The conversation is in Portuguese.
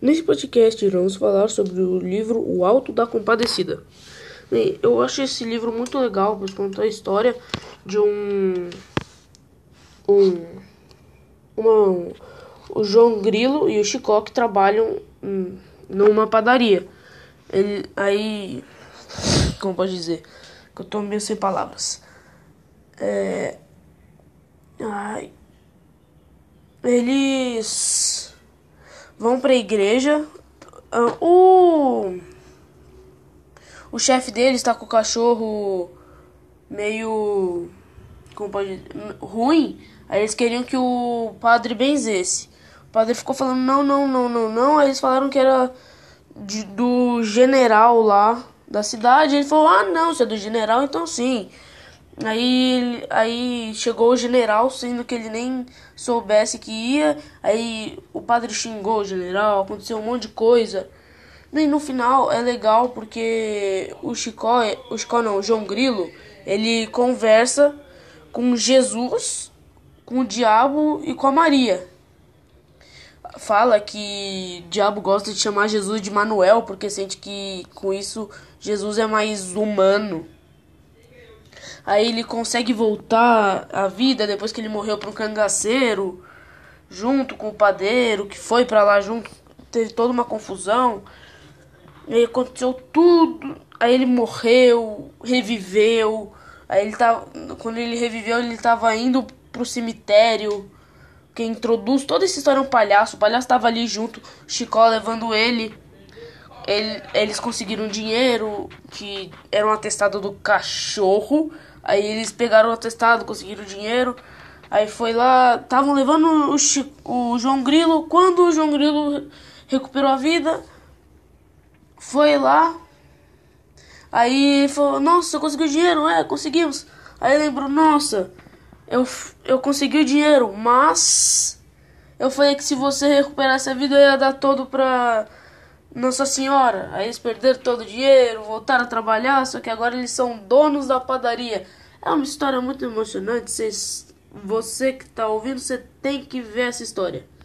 Nesse podcast vamos falar sobre o livro O Alto da Compadecida. Bem, eu acho esse livro muito legal, pois conta a história de um, um, uma, o João Grilo e o Chicó que trabalham numa padaria. Ele, aí, como pode dizer, que eu tô meio sem palavras. É, ai, eles vão para a igreja. Uh, o o chefe deles está com o cachorro meio como pode ruim. Aí eles queriam que o padre benzesse. O padre ficou falando não, não, não, não, não. Aí eles falaram que era de, do general lá da cidade. Ele falou: "Ah, não, se é do general, então sim". Aí, aí chegou o general, sendo que ele nem soubesse que ia. Aí o padre xingou o general, aconteceu um monte de coisa. E no final é legal porque o Chicó, o Chicó não, o João Grilo, ele conversa com Jesus, com o diabo e com a Maria. Fala que o diabo gosta de chamar Jesus de Manuel porque sente que com isso Jesus é mais humano. Aí ele consegue voltar à vida depois que ele morreu para um cangaceiro, junto com o padeiro que foi para lá junto. Teve toda uma confusão. E aí aconteceu tudo. Aí ele morreu, reviveu. Aí ele tá, quando ele reviveu, ele estava indo pro cemitério. Quem introduz toda essa história um palhaço. O palhaço estava ali junto, Chicó levando ele. Ele. Eles conseguiram dinheiro, que era um atestado do cachorro. Aí eles pegaram o atestado, conseguiram dinheiro. Aí foi lá, estavam levando o, Chico, o João Grilo. Quando o João Grilo recuperou a vida, foi lá. Aí falou: Nossa, conseguiu dinheiro? É, conseguimos. Aí lembrou: Nossa, eu, eu consegui o dinheiro, mas eu falei que se você recuperasse a vida, eu ia dar todo pra nossa Senhora. Aí eles perderam todo o dinheiro, voltaram a trabalhar, só que agora eles são donos da padaria. É uma história muito emocionante. Cês, você que está ouvindo, você tem que ver essa história.